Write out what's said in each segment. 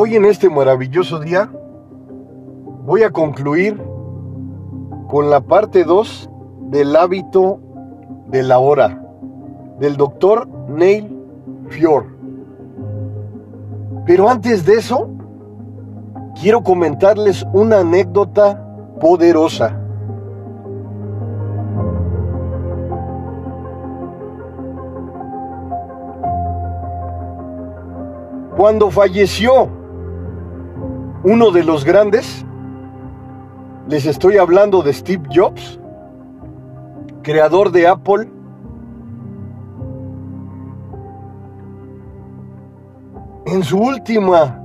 Hoy en este maravilloso día voy a concluir con la parte 2 del hábito de la hora del doctor Neil Fior. Pero antes de eso, quiero comentarles una anécdota poderosa. Cuando falleció uno de los grandes, les estoy hablando de Steve Jobs, creador de Apple, en su última,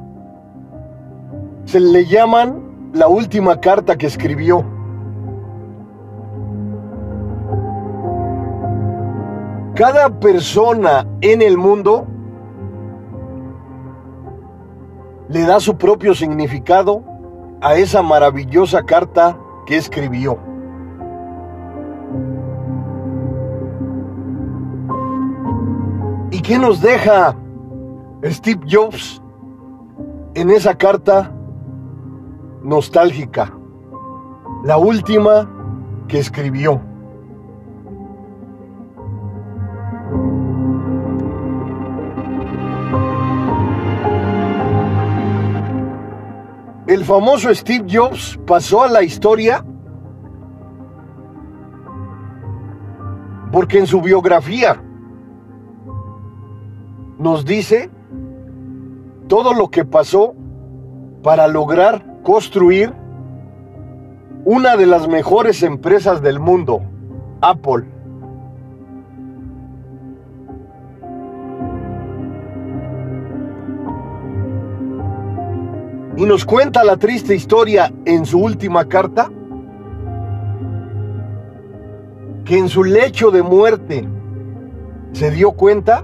se le llaman la última carta que escribió. Cada persona en el mundo le da su propio significado a esa maravillosa carta que escribió. ¿Y qué nos deja Steve Jobs en esa carta nostálgica? La última que escribió. El famoso Steve Jobs pasó a la historia porque en su biografía nos dice todo lo que pasó para lograr construir una de las mejores empresas del mundo, Apple. Y nos cuenta la triste historia en su última carta, que en su lecho de muerte se dio cuenta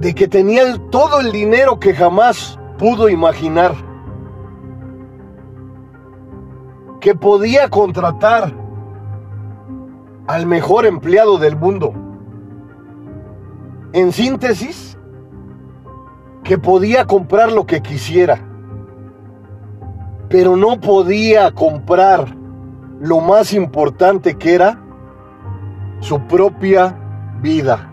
de que tenía todo el dinero que jamás pudo imaginar, que podía contratar al mejor empleado del mundo. En síntesis, que podía comprar lo que quisiera, pero no podía comprar lo más importante que era su propia vida.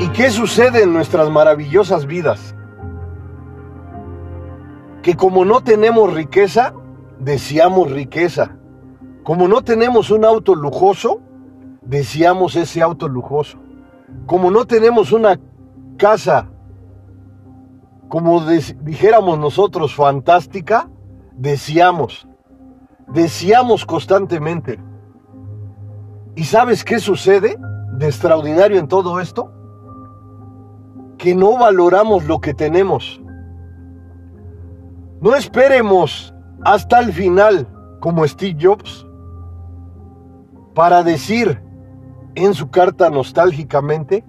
¿Y qué sucede en nuestras maravillosas vidas? Que como no tenemos riqueza, deseamos riqueza. Como no tenemos un auto lujoso, deseamos ese auto lujoso. Como no tenemos una casa, como dijéramos nosotros, fantástica, deseamos, deseamos constantemente. ¿Y sabes qué sucede de extraordinario en todo esto? Que no valoramos lo que tenemos. No esperemos hasta el final como Steve Jobs para decir, en su carta nostálgicamente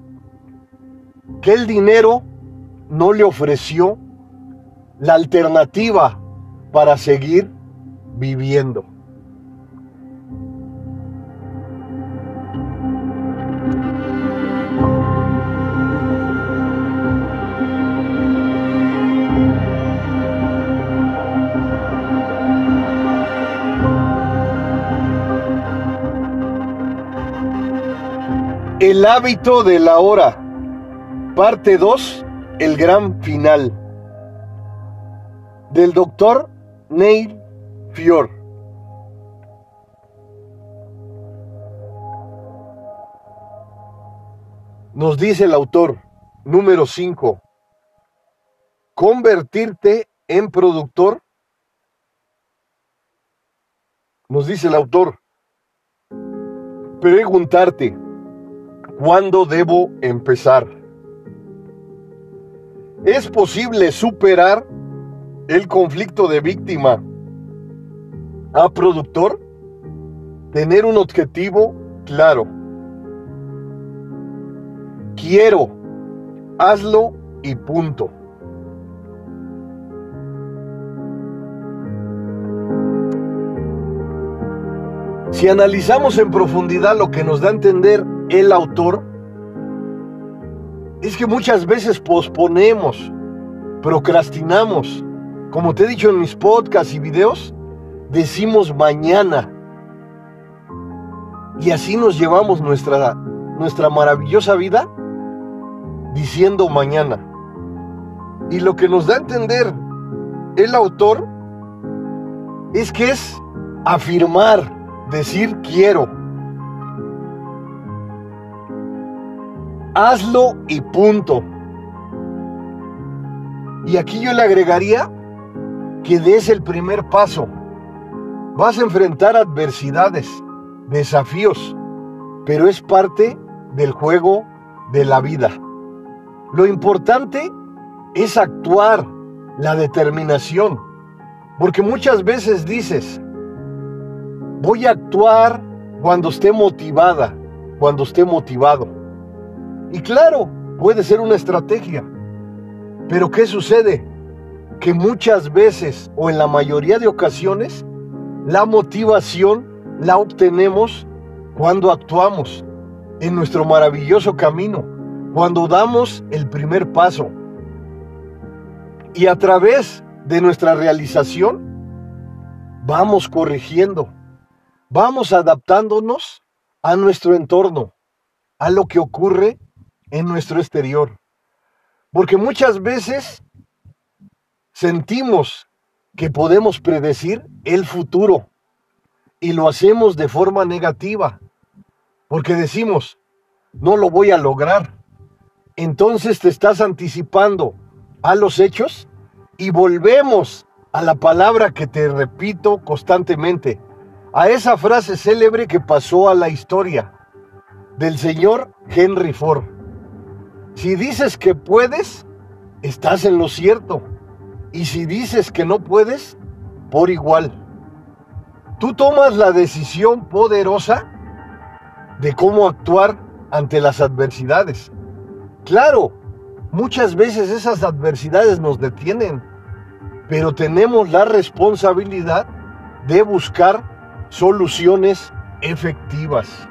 que el dinero no le ofreció la alternativa para seguir viviendo. El hábito de la hora. Parte 2. El gran final. Del doctor Neil Fior. Nos dice el autor, número 5. Convertirte en productor. Nos dice el autor. Preguntarte. ¿Cuándo debo empezar? ¿Es posible superar el conflicto de víctima a productor? Tener un objetivo claro. Quiero, hazlo y punto. Si analizamos en profundidad lo que nos da a entender el autor, es que muchas veces posponemos, procrastinamos. Como te he dicho en mis podcasts y videos, decimos mañana. Y así nos llevamos nuestra, nuestra maravillosa vida diciendo mañana. Y lo que nos da a entender el autor es que es afirmar, decir quiero. Hazlo y punto. Y aquí yo le agregaría que des el primer paso. Vas a enfrentar adversidades, desafíos, pero es parte del juego de la vida. Lo importante es actuar, la determinación, porque muchas veces dices, voy a actuar cuando esté motivada, cuando esté motivado. Y claro, puede ser una estrategia, pero ¿qué sucede? Que muchas veces o en la mayoría de ocasiones, la motivación la obtenemos cuando actuamos en nuestro maravilloso camino, cuando damos el primer paso. Y a través de nuestra realización, vamos corrigiendo, vamos adaptándonos a nuestro entorno, a lo que ocurre en nuestro exterior. Porque muchas veces sentimos que podemos predecir el futuro y lo hacemos de forma negativa, porque decimos, no lo voy a lograr. Entonces te estás anticipando a los hechos y volvemos a la palabra que te repito constantemente, a esa frase célebre que pasó a la historia del señor Henry Ford. Si dices que puedes, estás en lo cierto. Y si dices que no puedes, por igual. Tú tomas la decisión poderosa de cómo actuar ante las adversidades. Claro, Muchas veces esas adversidades nos detienen, pero tenemos la responsabilidad de buscar soluciones efectivas.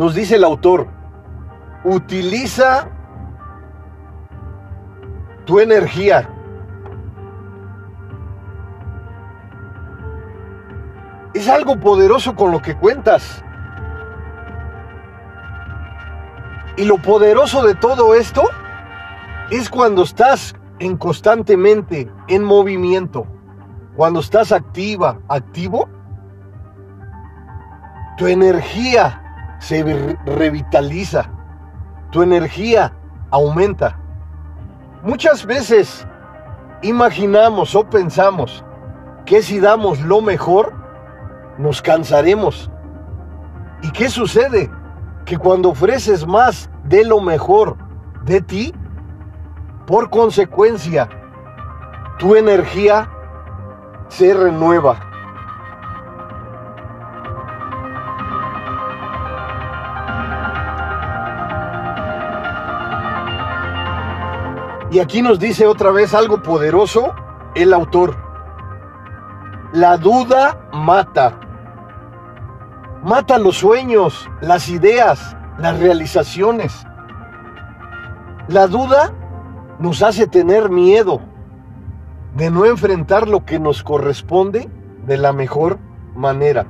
Nos dice el autor, utiliza tu energía Es algo poderoso con lo que cuentas. Y lo poderoso de todo esto es cuando estás en constantemente en movimiento, cuando estás activa, activo, tu energía se revitaliza, tu energía aumenta. Muchas veces imaginamos o pensamos que si damos lo mejor, nos cansaremos. ¿Y qué sucede? Que cuando ofreces más de lo mejor de ti, por consecuencia, tu energía se renueva. Y aquí nos dice otra vez algo poderoso el autor. La duda mata. Mata los sueños, las ideas, las realizaciones. La duda nos hace tener miedo de no enfrentar lo que nos corresponde de la mejor manera.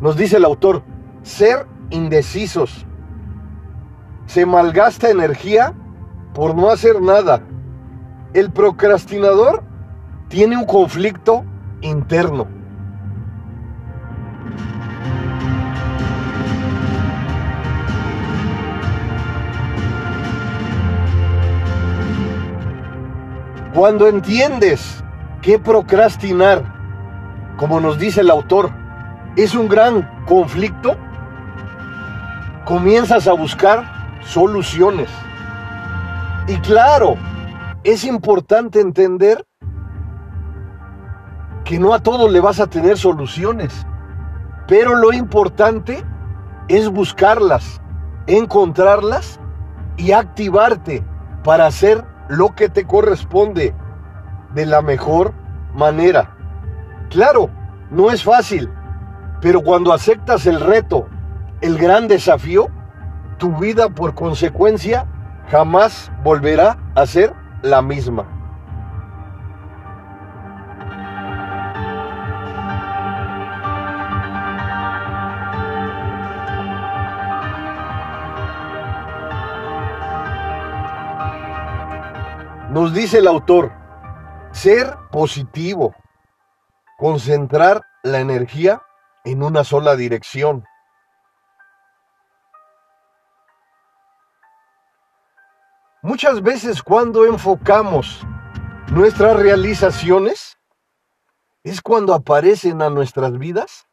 Nos dice el autor, ser indecisos. Se malgasta energía por no hacer nada. El procrastinador tiene un conflicto interno. Cuando entiendes que procrastinar, como nos dice el autor, es un gran conflicto, comienzas a buscar soluciones. Y claro, es importante entender que no a todo le vas a tener soluciones, pero lo importante es buscarlas, encontrarlas y activarte para hacer lo que te corresponde de la mejor manera. Claro, no es fácil, pero cuando aceptas el reto, el gran desafío, tu vida por consecuencia jamás volverá a ser la misma. Nos dice el autor, ser positivo, concentrar la energía en una sola dirección. Muchas veces cuando enfocamos nuestras realizaciones es cuando aparecen a nuestras vidas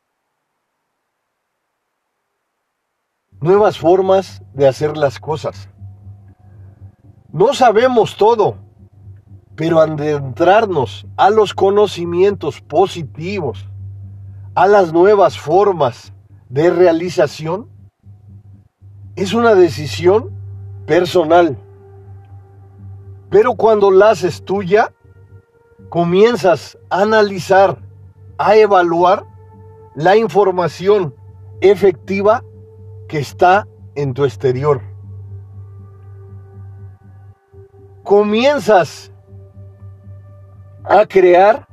nuevas formas de hacer las cosas. No sabemos todo, pero adentrarnos a los conocimientos positivos, a las nuevas formas de realización, es una decisión personal. Pero cuando la haces tuya, comienzas a analizar, a evaluar la información efectiva que está en tu exterior. Comienzas a crear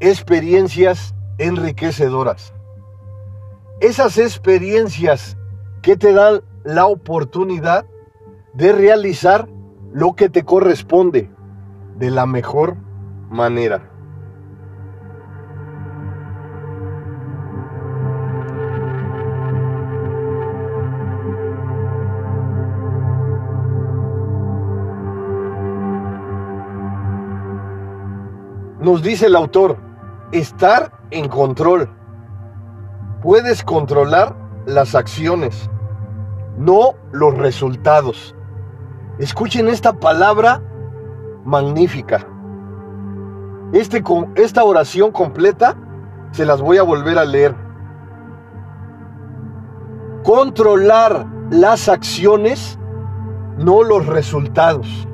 experiencias enriquecedoras. Esas experiencias que te dan la oportunidad de realizar lo que te corresponde de la mejor manera. Nos dice el autor, estar en control. Puedes controlar las acciones, no los resultados. Escuchen esta palabra magnífica. Este, esta oración completa se las voy a volver a leer. Controlar las acciones, no los resultados.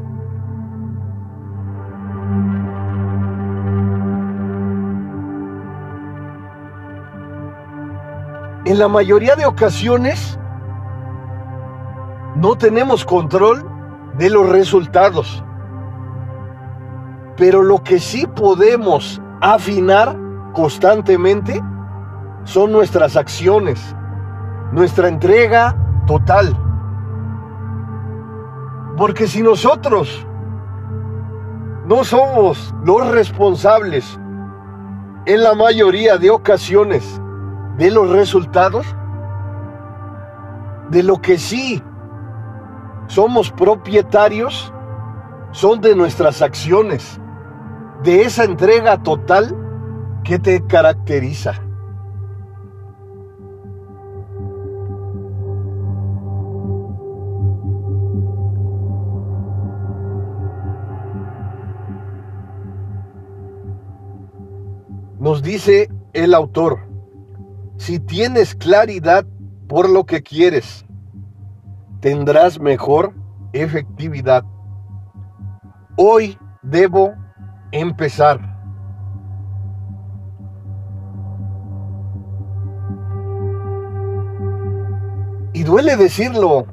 En la mayoría de ocasiones no tenemos control de los resultados. Pero lo que sí podemos afinar constantemente son nuestras acciones, nuestra entrega total. Porque si nosotros no somos los responsables en la mayoría de ocasiones de los resultados, de lo que sí somos propietarios, son de nuestras acciones, de esa entrega total que te caracteriza. Nos dice el autor, si tienes claridad por lo que quieres, tendrás mejor efectividad. Hoy debo empezar. Y duele decirlo.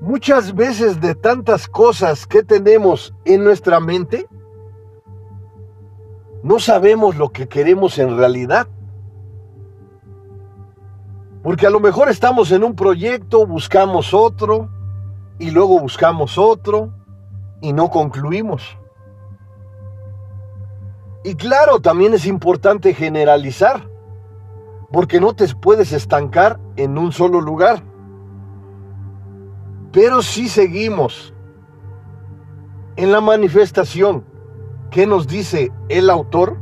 Muchas veces de tantas cosas que tenemos en nuestra mente, no sabemos lo que queremos en realidad. Porque a lo mejor estamos en un proyecto, buscamos otro y luego buscamos otro y no concluimos. Y claro, también es importante generalizar, porque no te puedes estancar en un solo lugar. Pero si seguimos en la manifestación que nos dice el autor,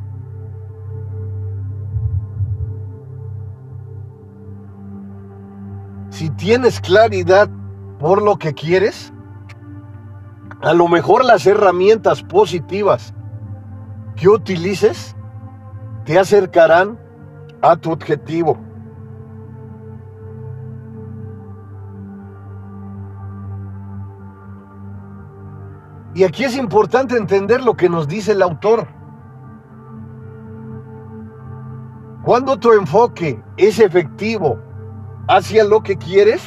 tienes claridad por lo que quieres, a lo mejor las herramientas positivas que utilices te acercarán a tu objetivo. Y aquí es importante entender lo que nos dice el autor. Cuando tu enfoque es efectivo hacia lo que quieres,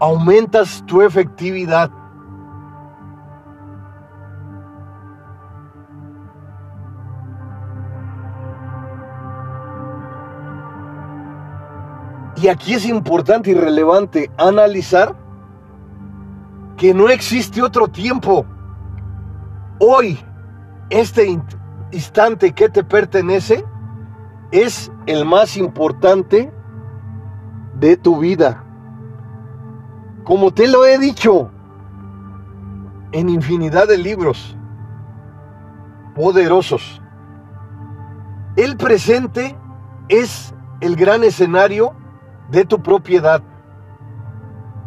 aumentas tu efectividad. Y aquí es importante y relevante analizar que no existe otro tiempo. Hoy, este instante que te pertenece, es el más importante de tu vida. Como te lo he dicho en infinidad de libros poderosos, el presente es el gran escenario de tu propiedad.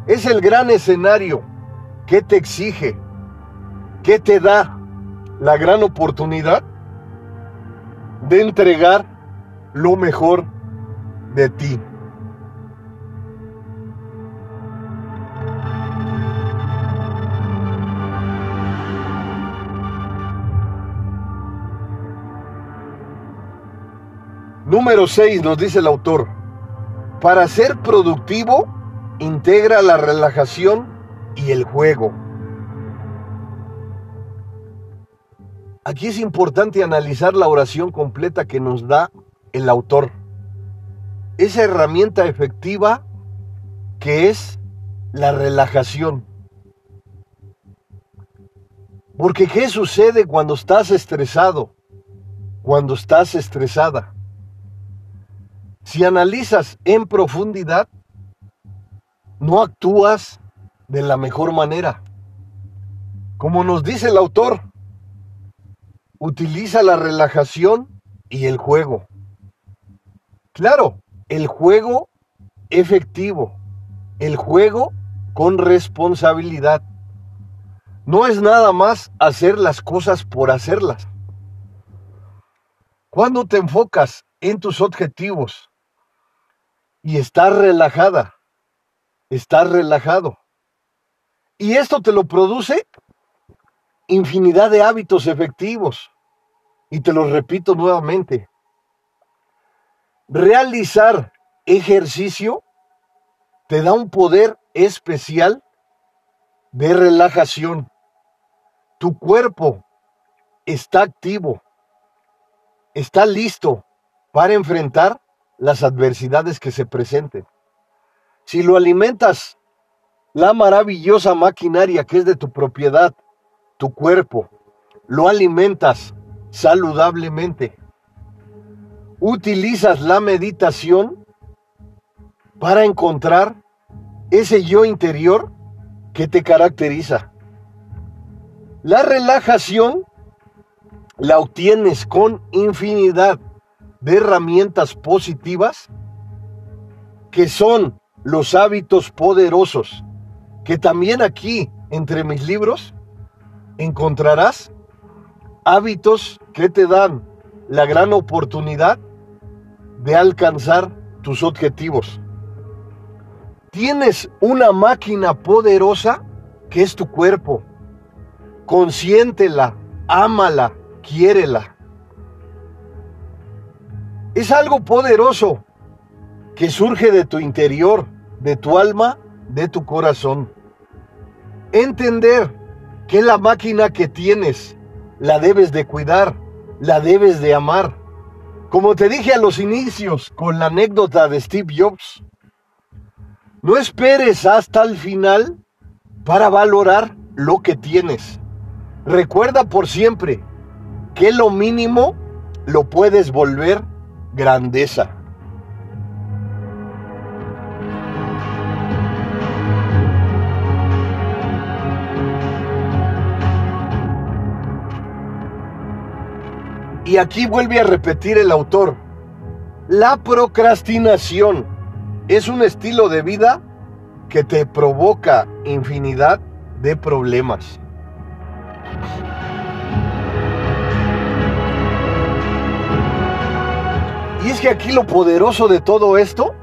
Es el gran escenario que te exige, que te da la gran oportunidad de entregar lo mejor de ti. Número 6 nos dice el autor, para ser productivo integra la relajación y el juego. Aquí es importante analizar la oración completa que nos da el autor. Esa herramienta efectiva que es la relajación. Porque ¿qué sucede cuando estás estresado? Cuando estás estresada. Si analizas en profundidad, no actúas de la mejor manera. Como nos dice el autor, utiliza la relajación y el juego. Claro, el juego efectivo, el juego con responsabilidad. No es nada más hacer las cosas por hacerlas. Cuando te enfocas en tus objetivos y estás relajada, estás relajado. Y esto te lo produce infinidad de hábitos efectivos. Y te lo repito nuevamente. Realizar ejercicio te da un poder especial de relajación. Tu cuerpo está activo, está listo para enfrentar las adversidades que se presenten. Si lo alimentas, la maravillosa maquinaria que es de tu propiedad, tu cuerpo, lo alimentas saludablemente. Utilizas la meditación para encontrar ese yo interior que te caracteriza. La relajación la obtienes con infinidad de herramientas positivas que son los hábitos poderosos, que también aquí entre mis libros encontrarás hábitos que te dan la gran oportunidad de alcanzar tus objetivos. Tienes una máquina poderosa que es tu cuerpo. Consiéntela, ámala, quiérela. Es algo poderoso que surge de tu interior, de tu alma, de tu corazón. Entender que la máquina que tienes la debes de cuidar, la debes de amar. Como te dije a los inicios con la anécdota de Steve Jobs, no esperes hasta el final para valorar lo que tienes. Recuerda por siempre que lo mínimo lo puedes volver grandeza. Y aquí vuelve a repetir el autor, la procrastinación es un estilo de vida que te provoca infinidad de problemas. Y es que aquí lo poderoso de todo esto,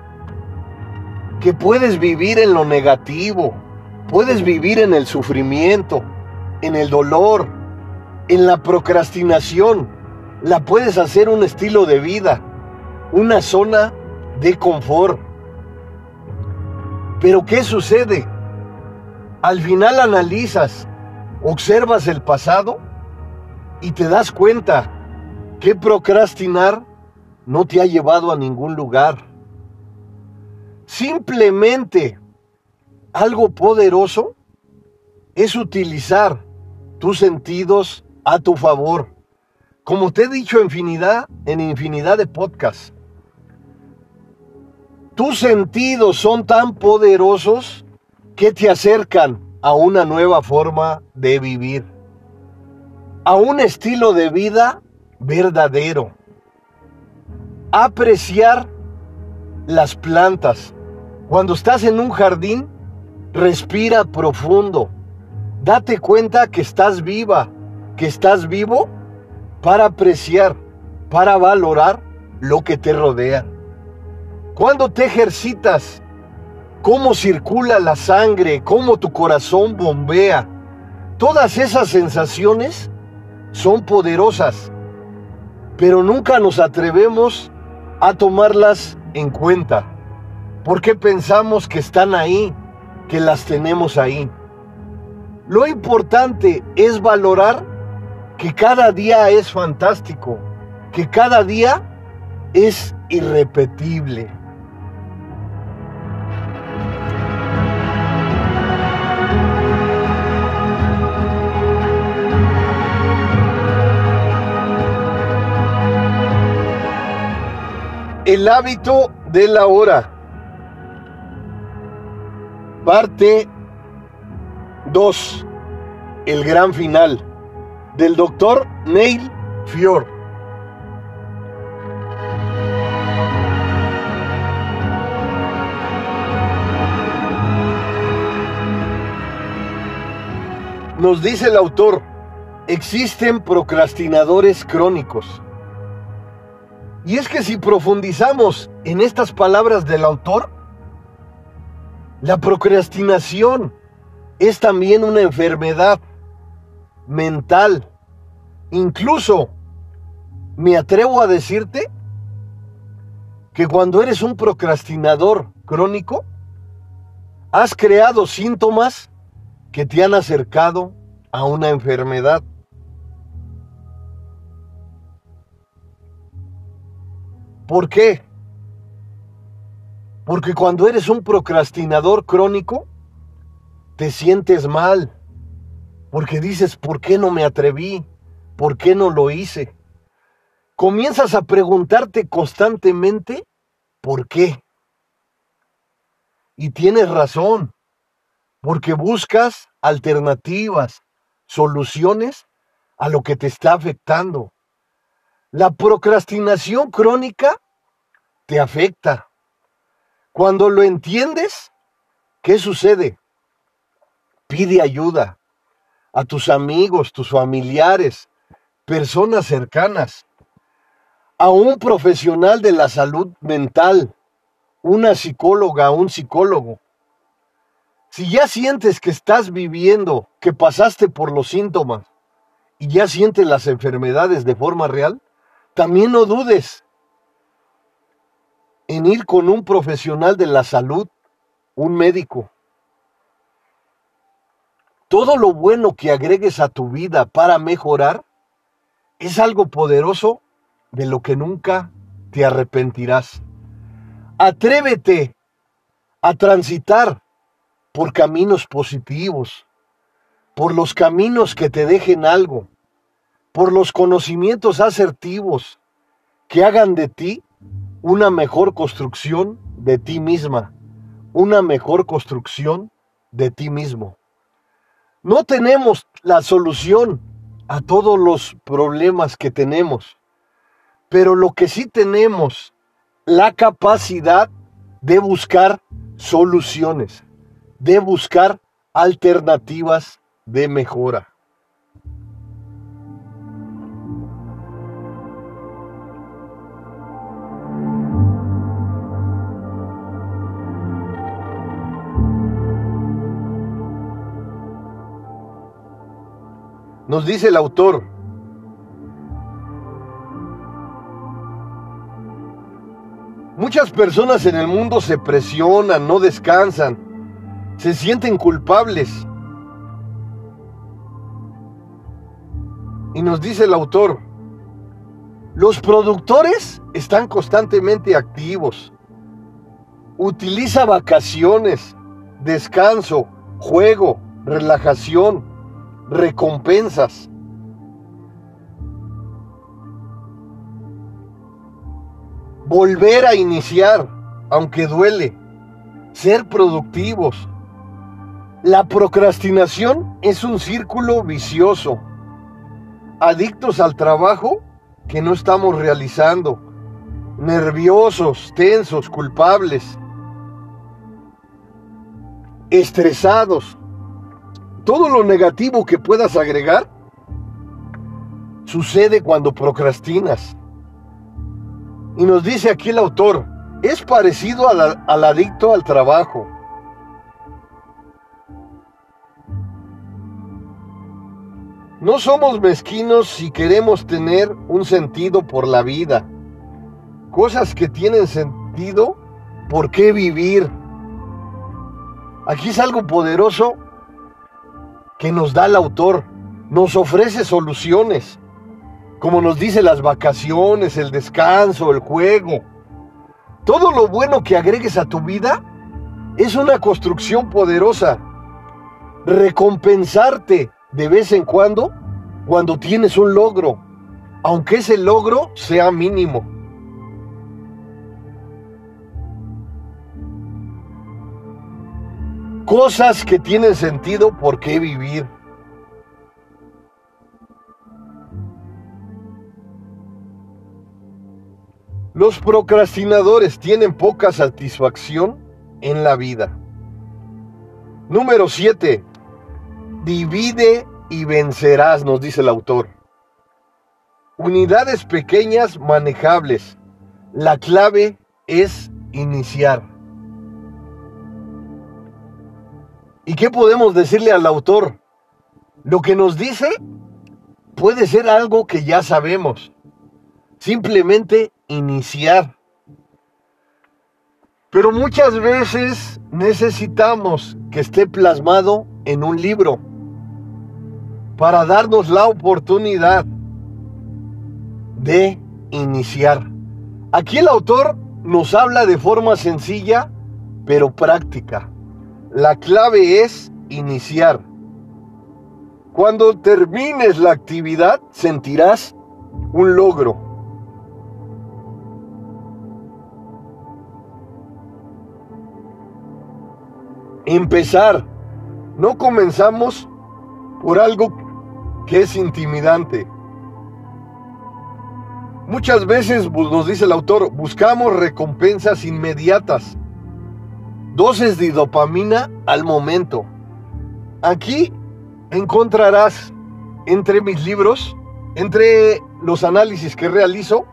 que puedes vivir en lo negativo, puedes vivir en el sufrimiento, en el dolor, en la procrastinación. La puedes hacer un estilo de vida, una zona de confort. Pero ¿qué sucede? Al final analizas, observas el pasado y te das cuenta que procrastinar no te ha llevado a ningún lugar. Simplemente algo poderoso es utilizar tus sentidos a tu favor. Como te he dicho infinidad, en infinidad de podcasts, tus sentidos son tan poderosos que te acercan a una nueva forma de vivir, a un estilo de vida verdadero. Apreciar las plantas. Cuando estás en un jardín, respira profundo. Date cuenta que estás viva, que estás vivo para apreciar, para valorar lo que te rodea. Cuando te ejercitas, cómo circula la sangre, cómo tu corazón bombea, todas esas sensaciones son poderosas, pero nunca nos atrevemos a tomarlas en cuenta, porque pensamos que están ahí, que las tenemos ahí. Lo importante es valorar que cada día es fantástico, que cada día es irrepetible. El hábito de la hora. Parte 2. El gran final. Del doctor Neil Fior. Nos dice el autor, existen procrastinadores crónicos y es que si profundizamos en estas palabras del autor, la procrastinación es también una enfermedad mental. Incluso me atrevo a decirte que cuando eres un procrastinador crónico, has creado síntomas que te han acercado a una enfermedad. ¿Por qué? Porque cuando eres un procrastinador crónico, te sientes mal. Porque dices, ¿por qué no me atreví? ¿Por qué no lo hice? Comienzas a preguntarte constantemente, ¿por qué? Y tienes razón, porque buscas alternativas, soluciones a lo que te está afectando. La procrastinación crónica te afecta. Cuando lo entiendes, ¿qué sucede? Pide ayuda a tus amigos, tus familiares, personas cercanas, a un profesional de la salud mental, una psicóloga, un psicólogo. Si ya sientes que estás viviendo, que pasaste por los síntomas y ya sientes las enfermedades de forma real, también no dudes en ir con un profesional de la salud, un médico. Todo lo bueno que agregues a tu vida para mejorar es algo poderoso de lo que nunca te arrepentirás. Atrévete a transitar por caminos positivos, por los caminos que te dejen algo, por los conocimientos asertivos que hagan de ti una mejor construcción de ti misma, una mejor construcción de ti mismo. No tenemos la solución a todos los problemas que tenemos, pero lo que sí tenemos, la capacidad de buscar soluciones, de buscar alternativas de mejora. Nos dice el autor, Muchas personas en el mundo se presionan, no descansan, se sienten culpables. Y nos dice el autor, los productores están constantemente activos. Utiliza vacaciones, descanso, juego, relajación, recompensas. Volver a iniciar, aunque duele. Ser productivos. La procrastinación es un círculo vicioso. Adictos al trabajo que no estamos realizando. Nerviosos, tensos, culpables. Estresados. Todo lo negativo que puedas agregar sucede cuando procrastinas. Y nos dice aquí el autor, es parecido al, adicto al trabajo. No somos mezquinos si queremos tener un sentido por la vida. Cosas que tienen sentido, ¿por qué vivir? Aquí es algo poderoso que nos da el autor. Nos ofrece soluciones como nos dice las vacaciones, el descanso, el juego. Todo lo bueno que agregues a tu vida es una construcción poderosa. Recompensarte de vez en cuando cuando tienes un logro, aunque ese logro sea mínimo. Cosas que tienen sentido por qué vivir. Los procrastinadores tienen poca satisfacción en la vida. Número 7. Divide y vencerás, nos dice el autor. Unidades pequeñas manejables. La clave es iniciar. ¿Y qué podemos decirle al autor? Lo que nos dice puede ser algo que ya sabemos. Simplemente iniciar. Pero muchas veces necesitamos que esté plasmado en un libro para darnos la oportunidad de iniciar. Aquí el autor nos habla de forma sencilla pero práctica. La clave es iniciar. Cuando termines la actividad sentirás un logro. empezar. No comenzamos por algo que es intimidante. Muchas veces, nos dice el autor, buscamos recompensas inmediatas, dosis de dopamina al momento. Aquí encontrarás entre mis libros, entre los análisis que realizo,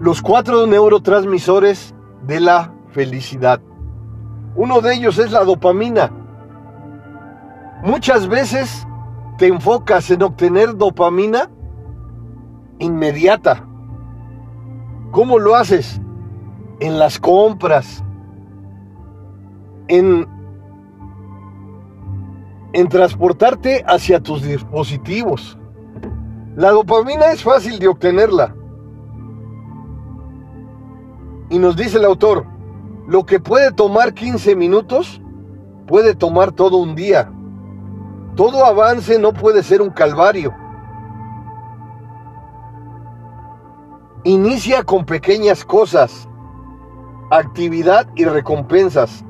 los cuatro neurotransmisores de la felicidad. Uno de ellos es la dopamina. Muchas veces te enfocas en obtener dopamina inmediata. ¿Cómo lo haces? En las compras, en, en transportarte hacia tus dispositivos. La dopamina es fácil de obtenerla. Y nos dice el autor, lo que puede tomar 15 minutos, puede tomar todo un día. Todo avance no puede ser un calvario. Inicia con pequeñas cosas, actividad y recompensas,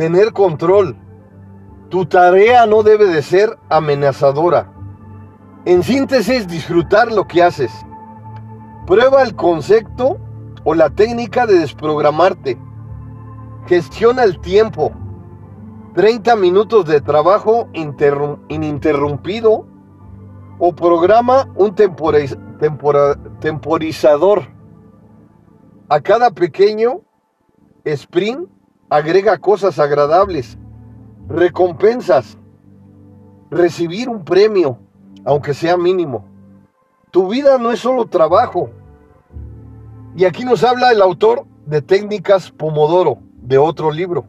tener control. Tu tarea no debe de ser amenazadora. En síntesis, disfrutar lo que haces. Prueba el concepto o la técnica de desprogramarte Gestiona el tiempo. 30 minutos de trabajo ininterrumpido o programa un temporizador. A cada pequeño sprint agrega cosas agradables, recompensas, recibir un premio, aunque sea mínimo. Tu vida no es solo trabajo. Y aquí nos habla el autor de técnicas Pomodoro, de otro libro.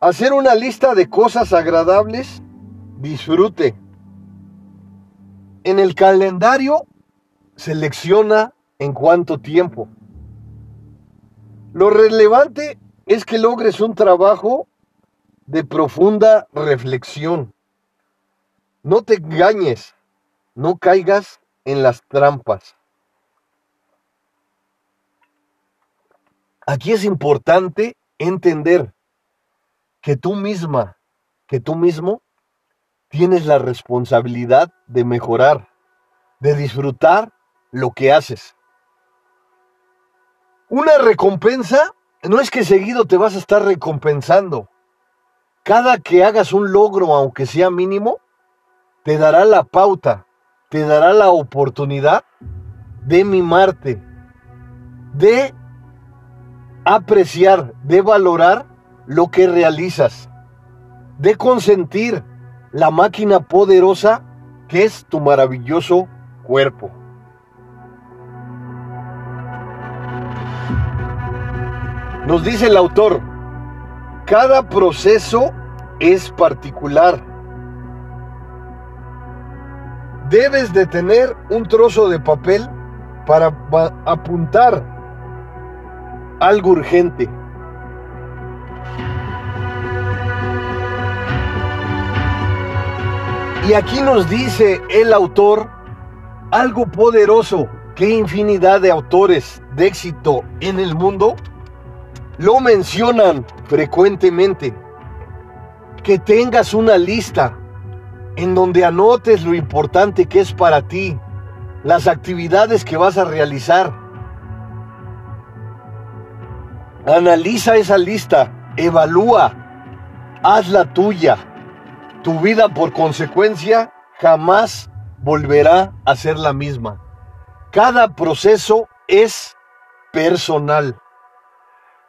Hacer una lista de cosas agradables, disfrute. En el calendario selecciona en cuánto tiempo. Lo relevante es que logres un trabajo de profunda reflexión. No te engañes, no caigas en las trampas. Aquí es importante entender que tú misma, que tú mismo, tienes la responsabilidad de mejorar, de disfrutar lo que haces. Una recompensa no es que seguido te vas a estar recompensando. Cada que hagas un logro, aunque sea mínimo, te dará la pauta, te dará la oportunidad de mimarte, de apreciar, de valorar lo que realizas, de consentir la máquina poderosa que es tu maravilloso cuerpo. Nos dice el autor, cada proceso es particular. Debes de tener un trozo de papel para apuntar algo urgente. Y aquí nos dice el autor algo poderoso que infinidad de autores de éxito en el mundo lo mencionan frecuentemente. Que tengas una lista en donde anotes lo importante que es para ti, las actividades que vas a realizar. Analiza esa lista, evalúa, hazla tuya. Tu vida por consecuencia jamás volverá a ser la misma. Cada proceso es personal.